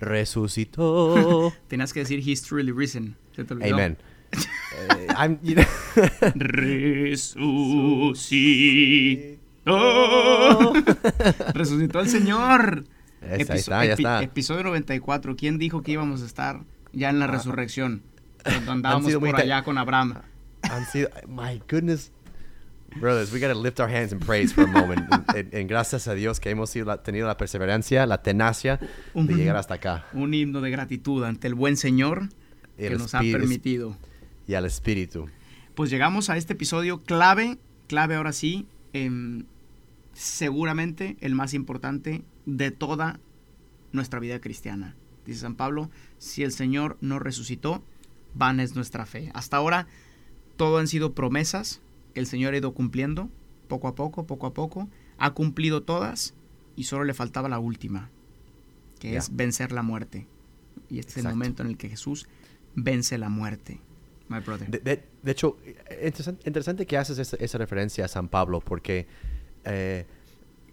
Resucitó. Tenías que decir He's truly risen. Se te olvidó. Amen. Eh, I'm- you know- Resucitó. Resucitó el Señor. Esa, ahí está, ya está. Episodio 94. ¿Quién dijo que íbamos a estar ya en la resurrección? Cuando andábamos por allá con Abraham. Han sido- my goodness. Brothers, we gotta lift our hands and praise for a moment. En, gracias a Dios que hemos la- tenido la perseverancia, la tenacia de Ujú. llegar hasta acá. Un himno de gratitud ante el buen Señor que nos ha permitido. Y al Espíritu. Pues llegamos a este episodio clave, clave ahora sí, em, seguramente el más importante de toda nuestra vida cristiana. Dice San Pablo, si el Señor no resucitó, vana es nuestra fe. Hasta ahora todo han sido promesas que el Señor ha ido cumpliendo, poco a poco, poco a poco, ha cumplido todas y solo le faltaba la última, que es vencer la muerte. Y este es el momento en el que Jesús vence la muerte. My brother. De, de- de hecho, interesante, interesante que haces esa, esa referencia a San Pablo, porque eh,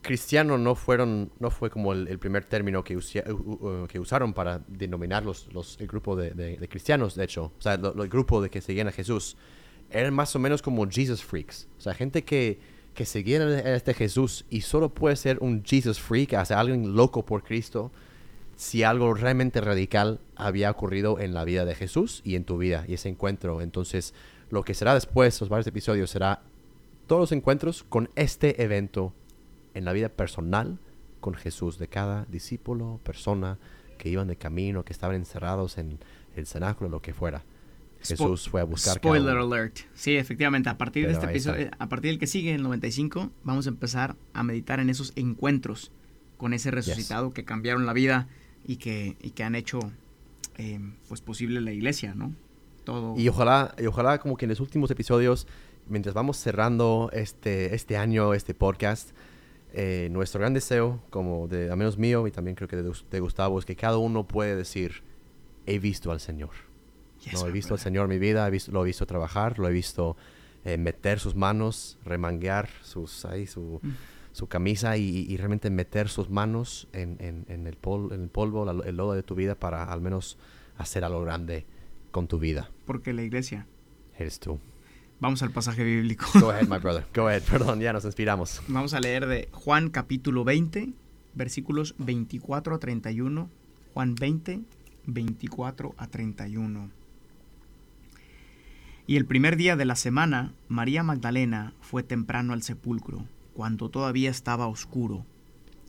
cristiano no fueron, no fue como el, el primer término que, usia- que usaron para denominar los, los- el grupo de, de- de cristianos, de hecho, o sea, lo- lo- el grupo de que seguían a Jesús, eran más o menos como Jesus freaks, o sea, gente que, que seguían a este Jesús y solo puede ser un Jesus freak, o sea, alguien loco por Cristo, si algo realmente radical había ocurrido en la vida de Jesús y en tu vida y ese encuentro. Entonces, lo que será después, los varios episodios, será todos los encuentros con este evento en la vida personal con Jesús, de cada discípulo, persona que iban de camino, que estaban encerrados en el cenáculo, lo que fuera. Jesús fue a buscar cada Spoiler uno. alert. Sí, efectivamente, a partir de este episodio, a partir del que sigue, el 95, vamos a empezar a meditar en esos encuentros con ese resucitado que cambiaron la vida y que, y que han hecho eh, pues posible la iglesia, ¿no? Todo. Y ojalá, y ojalá como que en los últimos episodios, mientras vamos cerrando este, este año, este podcast, eh, nuestro gran deseo, como de, al menos mío y también creo que de, de Gustavo, es que cada uno puede decir, he visto al Señor. Yes, no, he visto al. Señor en mi vida, he visto, lo he visto trabajar, lo he visto eh, meter sus manos, remanguear sus, ahí, su, Mm. su camisa y, y realmente meter sus manos en, en- en el, pol- en el polvo, la- el lodo de tu vida para al menos hacer algo grande con tu vida. Porque la iglesia. Eres tú. Vamos al pasaje bíblico. Go ahead, my brother. Go ahead. Perdón, ya nos inspiramos. Vamos a leer de Juan capítulo 20, versículos 24 a 31. Juan 20, 24 a 31. Y el primer día de la semana, María Magdalena fue temprano al sepulcro, cuando todavía estaba oscuro,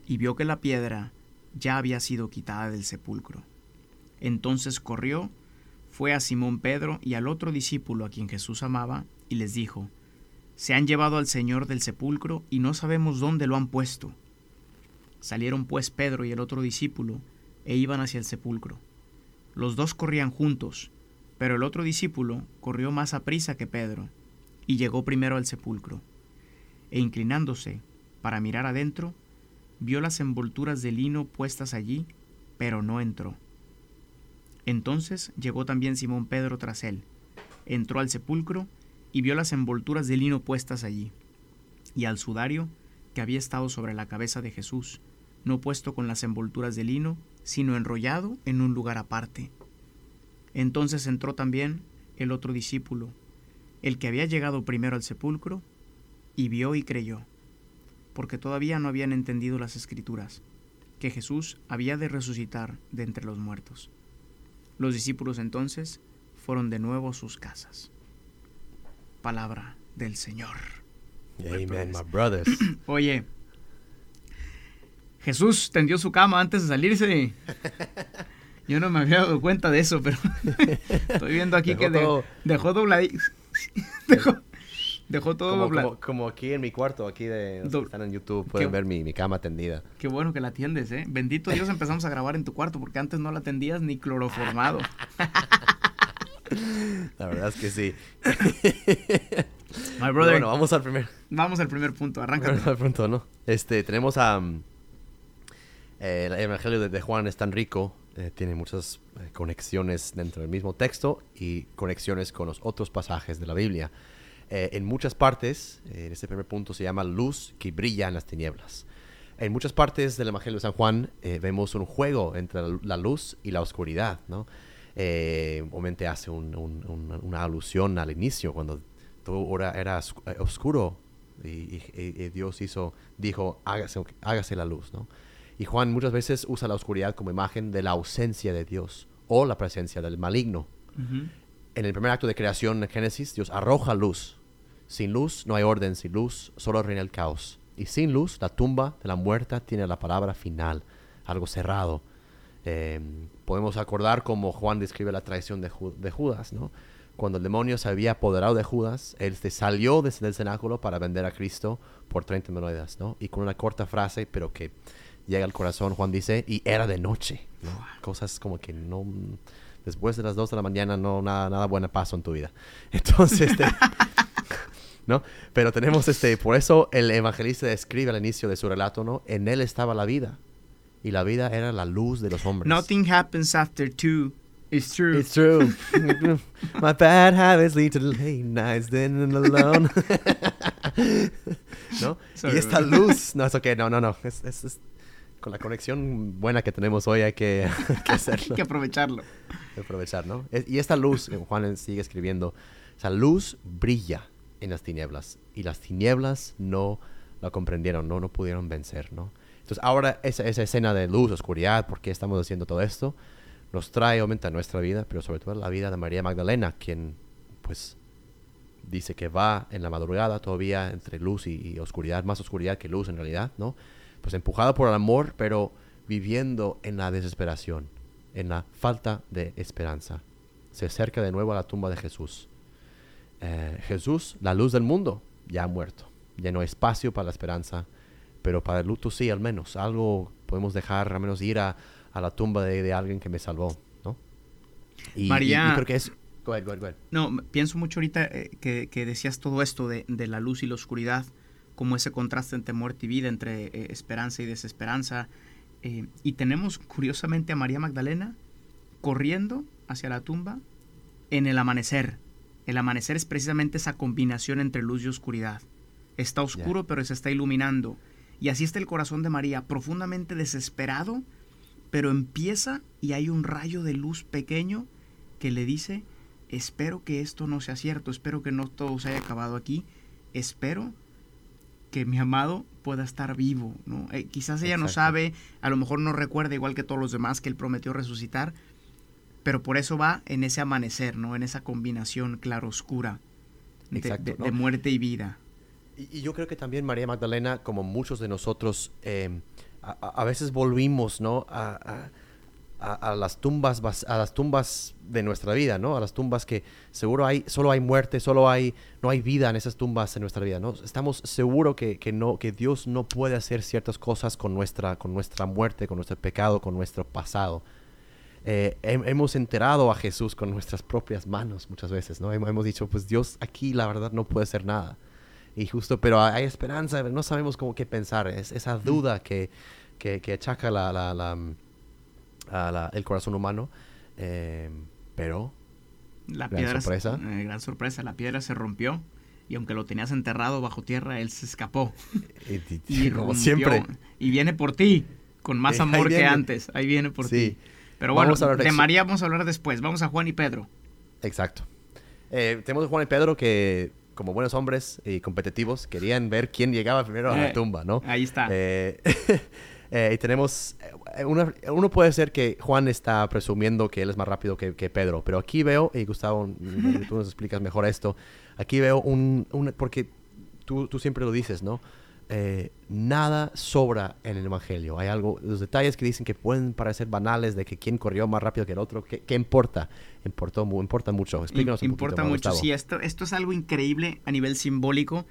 y vio que la piedra ya había sido quitada del sepulcro. Entonces corrió, fue a Simón Pedro y al otro discípulo a quien Jesús amaba, y les dijo, se han llevado al Señor del sepulcro y no sabemos dónde lo han puesto. Salieron pues Pedro y el otro discípulo e iban hacia el sepulcro. Los dos corrían juntos, pero el otro discípulo corrió más a prisa que Pedro y llegó primero al sepulcro. E inclinándose para mirar adentro, vio las envolturas de lino puestas allí, pero no entró. Entonces llegó también Simón Pedro tras él, entró al sepulcro y vio las envolturas de lino puestas allí, y al sudario que había estado sobre la cabeza de Jesús, no puesto con las envolturas de lino, sino enrollado en un lugar aparte. Entonces entró también el otro discípulo, el que había llegado primero al sepulcro, y vio y creyó, porque todavía no habían entendido las escrituras, que Jesús había de resucitar de entre los muertos. Los discípulos entonces fueron de nuevo a sus casas. Palabra del Señor. Amen, my brothers. Oye, Jesús tendió su cama antes de salirse. Yo no me había dado cuenta de eso, pero estoy viendo aquí Dejó que todo- dejó dobladito. Dejó, Dejó todo como, dobla- como, como aquí en mi cuarto, aquí de los que están en YouTube, pueden Qué- ver mi, mi cama tendida. Qué bueno que la atiendes, ¿eh? Bendito Dios empezamos a grabar en tu cuarto porque antes no la atendías ni cloroformado. La verdad es que sí. My brother, Bueno, vamos al primer, vamos al primer punto. Bueno, al punto, ¿no? Este, tenemos a... mm, eh, el Evangelio de, de Juan es tan rico, eh, tiene muchas eh, conexiones dentro del mismo texto y conexiones con los otros pasajes de la Biblia. En muchas partes, en este primer punto se llama luz que brilla en las tinieblas. En muchas partes del Evangelio de San Juan vemos un juego entre la, luz y la oscuridad, ¿no? Obviamente hace un- un- un- una alusión al inicio, cuando todo era, era oscu- oscuro y, Dios hizo, dijo, hágase, hágase la luz, ¿no? Y Juan muchas veces usa la oscuridad como imagen de la ausencia de Dios o la presencia del maligno. En el primer acto de creación en Génesis, Dios arroja luz. Sin luz no hay orden, sin luz solo reina el caos. Y sin luz, la tumba de la muerta tiene la palabra final, algo cerrado. Eh, podemos acordar cómo Juan describe la traición de, Ju- de Judas, ¿no? Cuando el demonio se había apoderado de Judas, él se salió desde el cenáculo para vender a Cristo por 30 monedas, ¿no? Y con una corta frase, pero que llega al corazón, Juan dice, y era de noche, ¿no? Cosas como que no... Después de las 2 de la mañana no nada, nada buena pasó en tu vida. Entonces, este, ¿no? Pero tenemos este, por eso el evangelista describe al inicio de su relato, ¿no? En él estaba la vida. Y la vida era la luz de los hombres. Nothing happens after two. It's true. It's true. My bad habits lead to late nights, then and alone. ¿No? Sorry, y esta luz, no, es ok, no, no, no. Es, es- es- con la conexión buena que tenemos hoy hay que, hay que Hay hacerlo. que aprovecharlo. aprovechar, ¿no? Es- y esta luz, eh, Juan sigue escribiendo, esa luz brilla en las tinieblas y las tinieblas no la comprendieron, no, no pudieron vencer, ¿no? Entonces ahora esa, esa escena de luz, oscuridad, ¿por qué estamos haciendo todo esto? Nos trae obviamente a nuestra vida, pero sobre todo a la vida de María Magdalena, quien pues dice que va en la madrugada todavía entre luz y, y oscuridad, más oscuridad que luz en realidad, ¿no? Pues empujada por el amor, pero viviendo en la desesperación, en la falta de esperanza. Se acerca de nuevo a la tumba de Jesús. Eh, Jesús, la luz del mundo, ya ha muerto. Ya no hay espacio para la esperanza, pero para el luto sí, al menos. Algo podemos dejar, al menos ir a, a la tumba de, de alguien que me salvó, ¿no? Y, María- y creo que es... Go ahead, go ahead, go ahead. No, pienso mucho ahorita eh, que, que decías todo esto de, de la luz y la oscuridad, como ese contraste entre muerte y vida, entre eh, esperanza y desesperanza. eh, y tenemos curiosamente a María Magdalena corriendo hacia la tumba en el amanecer. El amanecer es precisamente esa combinación entre luz y oscuridad. Está oscuro, pero se está iluminando. Y así está el corazón de María, profundamente desesperado, pero empieza y hay un rayo de luz pequeño que le dice, espero que esto no sea cierto, espero que no todo se haya acabado aquí, espero que mi amado pueda estar vivo, ¿no? Eh, quizás ella no Exacto. sabe, a lo mejor no recuerda igual que todos los demás que él prometió resucitar, pero por eso va en ese amanecer, ¿no? En esa combinación claro-oscura de, Exacto, de- ¿no? de muerte y vida. Y, y yo creo que también María Magdalena, como muchos de nosotros, eh, a, a- a veces volvimos, ¿no? A, a- a- las tumbas, a las tumbas de nuestra vida, ¿no? A las tumbas que seguro hay, solo hay muerte, solo hay, no hay vida en esas tumbas en nuestra vida, ¿no? Estamos seguros que, que no, que Dios no puede hacer ciertas cosas con nuestra, con nuestra muerte, con nuestro pecado, con nuestro pasado. Eh, hem- hemos enterado a Jesús con nuestras propias manos muchas veces, ¿no? Hem- Hemos dicho, pues Dios aquí la verdad no puede hacer nada. Y justo, pero hay esperanza, no sabemos cómo qué pensar. Es esa duda que, que, que achaca la, a la- el corazón humano. Eh, pero, La Gran piedra, sorpresa. eh, gran sorpresa, la piedra se rompió y aunque lo tenías enterrado bajo tierra, él se escapó. y- como siempre, Y viene por ti, con más Eh, amor que antes. Ahí viene por Sí. ti. Pero bueno, de eso. María vamos a hablar después. Vamos a Juan y Pedro. exacto. Eh, tenemos a Juan y Pedro que, como buenos hombres y competitivos, querían ver quién llegaba primero a la tumba, ¿no? Ahí está. Eh, eh, y tenemos, eh, una- uno puede ser que Juan está presumiendo que él es más rápido que, que Pedro, pero aquí veo, y Gustavo, mm, tú nos explicas mejor esto, aquí veo un, un- porque tú, tú siempre lo dices, ¿no? eh, nada sobra en el Evangelio. Hay algo, los detalles que dicen que pueden parecer banales de que quién corrió más rápido que el otro, ¿qué, qué importa? Importó, importa mucho. Explícanos un Importa poquito mucho, Gustavo. sí, esto, esto es algo increíble a nivel simbólico.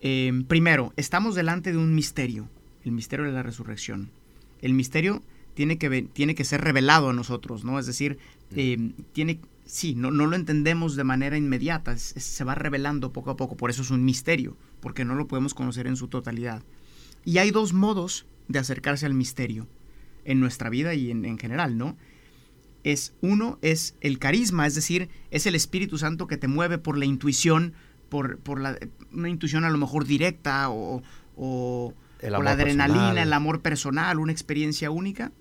Eh, primero, estamos delante de un misterio, el misterio de la resurrección. El misterio tiene que, tiene que ser revelado a nosotros, ¿no? Es decir, eh, tiene, sí, no, no lo entendemos de manera inmediata, es- es- se va revelando poco a poco, por eso es un misterio, porque no lo podemos conocer en su totalidad. Y hay dos modos de acercarse al misterio en nuestra vida y en, en general, ¿no? es uno es el carisma, es decir, es el Espíritu Santo que te mueve por la intuición, por, por la, una intuición a lo mejor directa o, o, El la adrenalina, personal. el amor personal, una experiencia única,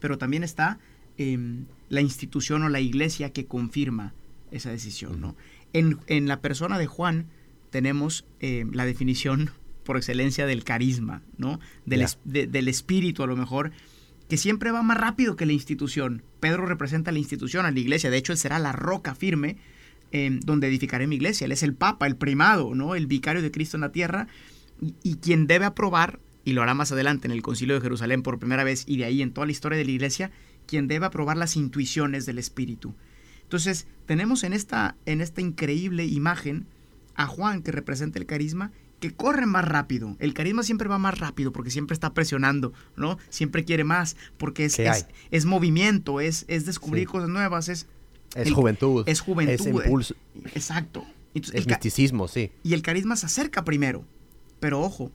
pero también está em, la institución o la iglesia que confirma esa decisión. ¿no? en, en la persona de Juan tenemos em, la definición por excelencia del carisma, ¿no? del, Ya. es- de- del espíritu a lo mejor, que siempre va más rápido que la institución. Pedro representa a la institución, a la iglesia. De hecho, él será la roca firme eh, donde edificaré mi iglesia. Él es el papa, el primado, ¿no? El vicario de Cristo en la tierra y, y quien debe aprobar, y lo hará más adelante en el concilio de Jerusalén por primera vez y de ahí en toda la historia de la iglesia, quien debe aprobar las intuiciones del Espíritu. Entonces, tenemos en esta, en esta increíble imagen a Juan que representa el carisma que corre más rápido. El carisma siempre va más rápido porque siempre está presionando, ¿no? Siempre quiere más porque es, ¿Qué es, es movimiento, es, es descubrir Sí. cosas nuevas, es... Es el- juventud. es juventud, Es impulso. Exacto. Entonces, Es el misticismo, sí. y el carisma se acerca primero. Pero ojo,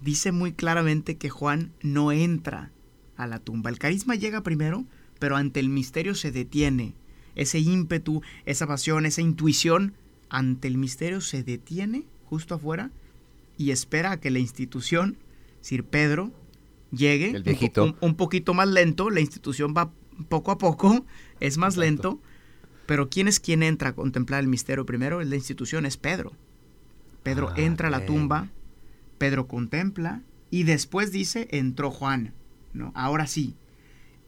dice muy claramente que Juan no entra a la tumba. El carisma llega primero, pero ante el misterio se detiene. Ese ímpetu, esa pasión, esa intuición, ante el misterio se detiene justo afuera y espera a que la institución, Sir Pedro, llegue El un po- viejito. Un, un poquito más lento. La institución va poco a poco, es más Exacto. lento. Pero ¿quién es quien entra a contemplar el misterio primero? La institución es Pedro. Pedro Ah, entra a la tumba, Pedro contempla y después dice, entró Juan. ¿no? Ahora sí.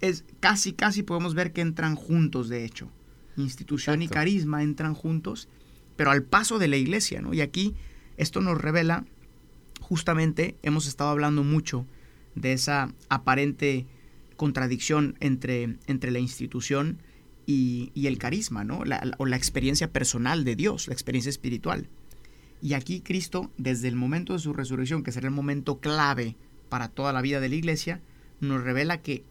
Es, casi, casi podemos ver que entran juntos, de hecho. Institución y carisma entran juntos, pero al paso de la iglesia, ¿no? Y aquí esto nos revela, justamente hemos estado hablando mucho de esa aparente contradicción entre, entre la institución y, y el carisma, ¿no? La- la- o la experiencia personal de Dios, la experiencia espiritual. Y aquí Cristo, desde el momento de su resurrección, que será el momento clave para toda la vida de la iglesia, nos revela que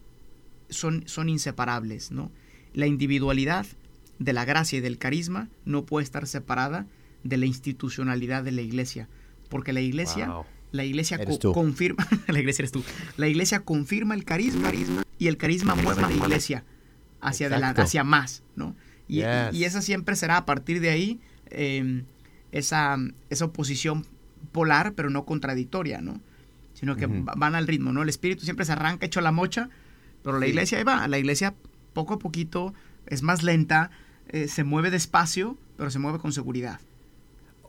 son, son inseparables, ¿no? La individualidad de la gracia y del carisma no puede estar separada de la institucionalidad de la iglesia, porque la iglesia, Wow. la iglesia co- confirma, la iglesia eres tú, la iglesia confirma el carisma, y el carisma mueve a la iglesia hacia adelante, hacia más, ¿no? Y, Yes. y esa siempre será a partir de ahí eh, esa, esa oposición polar, pero no contradictoria, ¿no? Sino que van al ritmo, ¿no? El espíritu siempre se arranca hecho la mocha, pero la Sí. iglesia ahí va, la iglesia poco a poquito es más lenta, eh, se mueve despacio, pero se mueve con seguridad.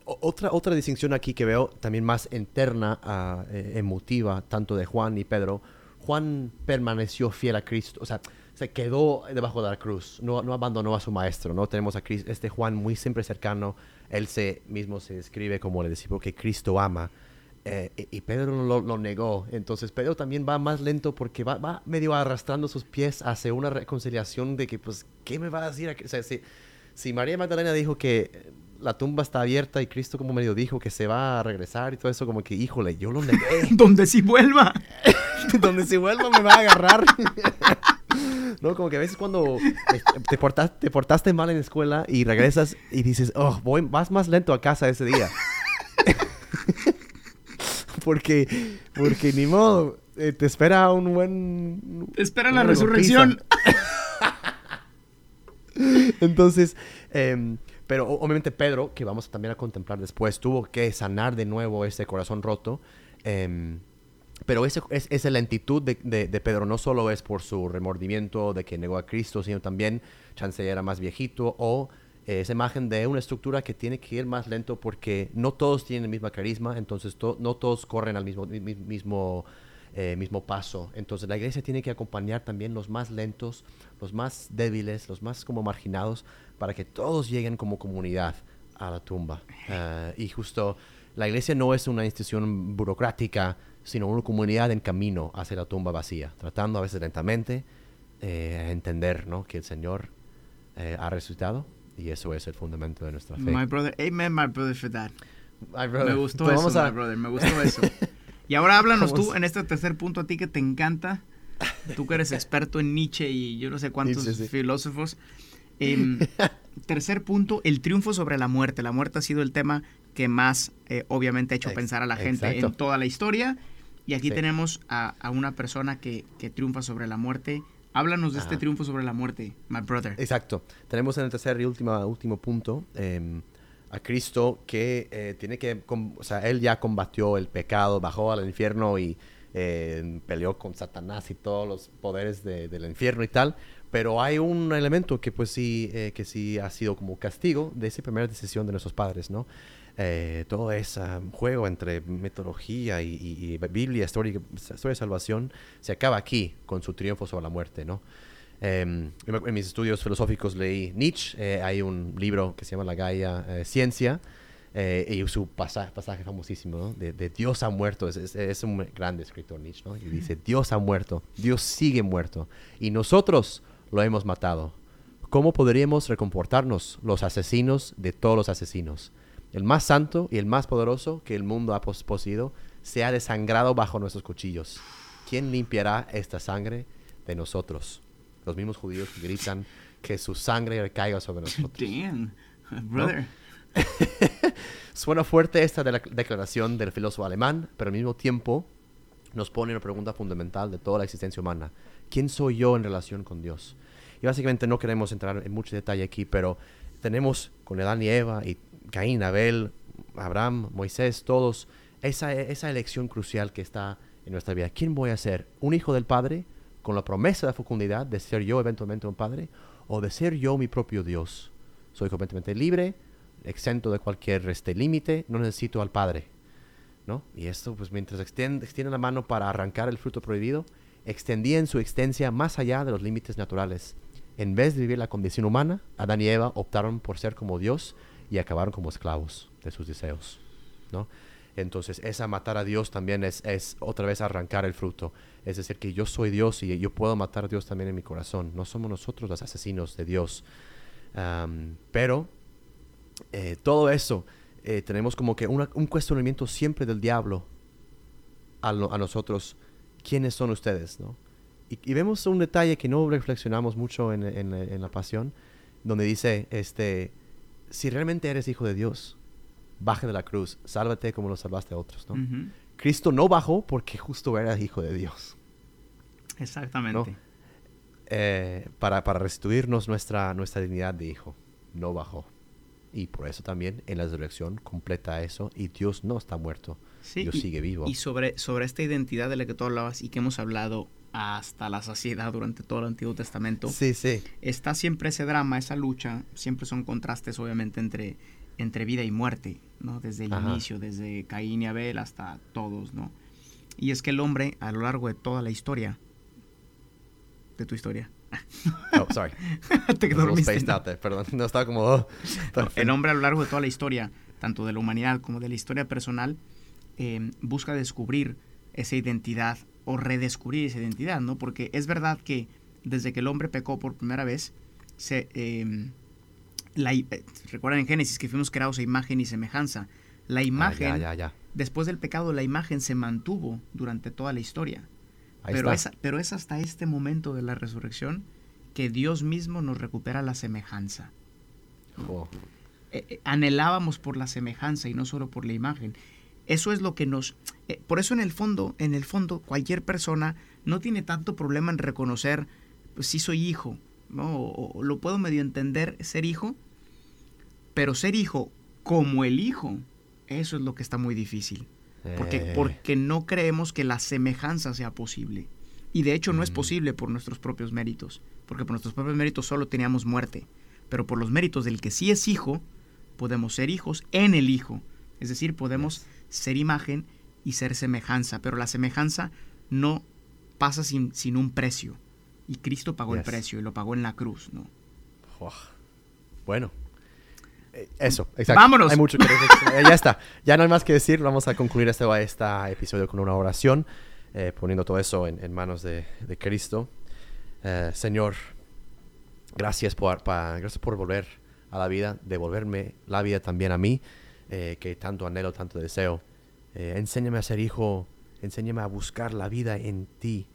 Otra, otra distinción aquí que veo también más interna, ah, eh, emotiva, tanto de Juan y Pedro. Juan permaneció fiel a Cristo, o sea, se quedó debajo de la cruz, no, no abandonó a su maestro, ¿no? Tenemos a Cris- este Juan muy siempre cercano, él se, mismo se describe como el discípulo que Cristo ama, eh, y, y Pedro lo, lo negó, entonces Pedro también va más lento porque va, va medio arrastrando sus pies hacia una reconciliación de que, pues, ¿qué me va a decir? O sea, si, si María Magdalena dijo que la tumba está abierta y Cristo como medio dijo que se va a regresar y todo eso, como que, híjole, yo lo negué. Donde sí vuelva. Donde se vuelva me va a agarrar. no, como que a veces cuando este, te, portas- te portaste mal en la escuela y regresas y dices, oh, voy, vas más lento a casa ese día. porque, porque ni modo, eh, te espera un buen... Te espera la resurrección. Entonces, em, pero obviamente Pedro, que vamos también a contemplar después, tuvo que sanar de nuevo ese corazón roto. em, pero ese, es, esa lentitud de, de- de Pedro no solo es por su remordimiento de que negó a Cristo, sino también chance era más viejito o eh, esa imagen de una estructura que tiene que ir más lento porque no todos tienen el mismo carisma, entonces to- no todos corren al mismo, mi- mi- mismo, eh, mismo paso. Entonces la iglesia tiene que acompañar también los más lentos, los más débiles, los más como marginados, para que todos lleguen como comunidad a la tumba. Eh, y justo La iglesia no es una institución burocrática, sino una comunidad en camino hacia la tumba vacía, tratando a veces lentamente eh, entender ¿no? que el Señor eh, ha resucitado y eso es el fundamento de nuestra fe. My brother, amen, my brother, for that. My brother. Me gustó Pues eso, a- my brother, me gustó eso. Y ahora háblanos tú en este tercer punto a ti que te encanta. Tú que eres experto en Nietzsche y yo no sé cuántos Nietzsche, sí. filósofos. Em, tercer punto, el triunfo sobre la muerte. La muerte ha sido el tema que más eh, obviamente ha hecho Ex- pensar a la gente exacto. en toda la historia. Y aquí Sí. tenemos a, a una persona que, que triunfa sobre la muerte. Háblanos de este Ajá. triunfo sobre la muerte, my brother. Exacto. Tenemos en el tercer y última, último punto em, a Cristo que eh, tiene que, o sea, él ya combatió el pecado, bajó al infierno y eh, peleó con Satanás y todos los poderes de- del infierno y tal. Pero hay un elemento que pues sí, eh, que sí ha sido como castigo de esa primera decisión de nuestros padres, ¿no? Eh, todo ese juego entre metodología y, y- y Biblia, historia, historia de salvación, se acaba aquí con su triunfo sobre la muerte, ¿no? Eh, me- en mis estudios filosóficos leí Nietzsche, eh, hay un libro que se llama La Gaia eh, Ciencia, y su pasaje, pasaje famosísimo, ¿no? de, de Dios ha muerto, es, es- es un grande escritor Nietzsche, ¿no? y dice, Dios ha muerto, Dios sigue muerto, y nosotros lo hemos matado. ¿Cómo podríamos recomportarnos los asesinos de todos los asesinos? El más santo y el más poderoso que el mundo ha pos- poseído se ha desangrado bajo nuestros cuchillos. ¿Quién limpiará esta sangre de nosotros? Los mismos judíos que gritan que su sangre recaiga sobre nosotros. Damn, brother. Suena fuerte esta de la declaración del filósofo alemán, pero al mismo tiempo nos pone una pregunta fundamental de toda la existencia humana. ¿Quién soy yo en relación con Dios? Y básicamente no queremos entrar en mucho detalle aquí, pero tenemos con Adán y Eva y Caín, Abel, Abraham, Moisés, todos, esa, esa elección crucial que está en nuestra vida. ¿Quién voy a ser? ¿Un hijo del Padre con la promesa de fecundidad de ser yo eventualmente un Padre? ¿O de ser yo mi propio Dios? Soy completamente libre, exento de cualquier este, límite, no necesito al Padre. ¿no? Y esto, pues mientras extiende, extiende la mano para arrancar el fruto prohibido, extendía en su extensia más allá de los límites naturales. En vez de vivir la condición humana, Adán y Eva optaron por ser como Dios y acabaron como esclavos de sus deseos. ¿no? Entonces, esa matar a Dios también es, es otra vez arrancar el fruto. Es decir, que yo soy Dios y yo puedo matar a Dios también en mi corazón. No somos nosotros los asesinos de Dios. Pero eh, todo eso, eh, tenemos como que un cuestionamiento siempre del diablo a, nosotros. ¿Quiénes son ustedes? ¿no? Y, vemos un detalle que no reflexionamos mucho en la pasión, donde dice, este, si realmente eres hijo de Dios, baja de la cruz, sálvate como lo salvaste a otros. ¿no? Cristo no bajó porque justo era hijo de Dios. Exactamente. eh, para, para restituirnos nuestra, nuestra dignidad de hijo. No bajó. Y por eso también en la resurrección completa eso y Dios no está muerto. Sí, Dios y- sigue vivo. Y sobre, sobre esta identidad de la que tú hablabas y que hemos hablado hasta la saciedad durante todo el Antiguo Testamento, Sí, sí. está siempre ese drama, esa lucha, siempre son contrastes obviamente entre, entre vida y muerte, ¿no? Desde el Ajá. inicio, desde Caín y Abel hasta todos, ¿no? Y es que el hombre a lo largo de toda la historia, de tu historia, Oh, sorry. te dormiste, ¿no? out there, perdón. No estaba como... oh, El hombre a lo largo de toda la historia, tanto de la humanidad como de la historia personal, eh, busca descubrir esa identidad o redescubrir esa identidad, ¿no? Porque es verdad que desde que el hombre pecó por primera vez, se, eh, la eh, recuerdan en Génesis que fuimos creados a imagen y semejanza. La Ah, imagen, ya, ya, ya. después del pecado, la imagen se mantuvo durante toda la historia. Ahí Pero está. es, pero es hasta este momento de la resurrección que Dios mismo nos recupera la semejanza. Oh, Eh, eh, anhelábamos por la semejanza y no solo por la imagen. Eso es lo que nos eh, por eso en el fondo, en el fondo cualquier persona no tiene tanto problema en reconocer pues sí soy hijo, ¿no? O, o lo puedo medio entender ser hijo, pero ser hijo como el hijo, eso es lo que está muy difícil. Porque, eh, porque no creemos que la semejanza sea posible. Y de hecho no es Mm. posible por nuestros propios méritos. Porque por nuestros propios méritos solo teníamos muerte. Pero por los méritos del que sí es hijo, podemos ser hijos en el hijo. Es decir, podemos ser imagen y ser semejanza. Pero la semejanza no pasa sin, sin un precio. Y Cristo pagó el precio y lo pagó en la cruz, ¿no? oh. Bueno. Eh, Eso, exacto. Vámonos. Hay mucho que decir. Ya está. Ya no hay más que decir. Vamos a concluir este, este episodio con una oración, eh, poniendo todo eso en, en manos de, de Cristo. Eh, Señor, gracias por, pa- gracias por volver a la vida, devolverme la vida también a mí, eh, que tanto anhelo, tanto deseo. Eh, enséñame a ser hijo, enséñame a buscar la vida en ti,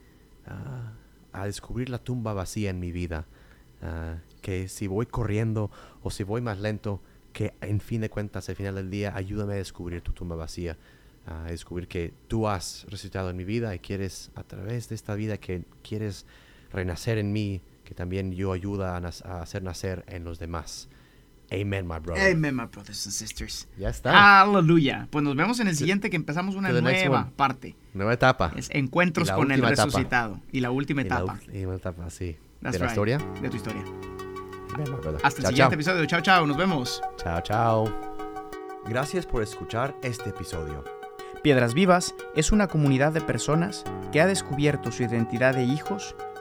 a descubrir la tumba vacía en mi vida. ah, que si voy corriendo o si voy más lento, que en fin de cuentas, al final del día, ayúdame a descubrir tu tumba vacía, a descubrir que tú has resucitado en mi vida y quieres, a través de esta vida, que quieres renacer en mí, que también yo ayuda a hacer nacer en los demás. Amen, my brother. Amen, my brothers and sisters. Ya está. Aleluya. Pues nos vemos en el siguiente que empezamos una nueva parte. Nueva etapa. Es encuentros con el etapa. resucitado. Y la última Y la etapa. última etapa, sí. That's de la right. historia. De tu historia. Amen, my brother. Hasta el siguiente chao. episodio. Chao, chao. Nos vemos. Chao, chao. Gracias por escuchar este episodio. Piedras Vivas es una comunidad de personas que ha descubierto su identidad de hijos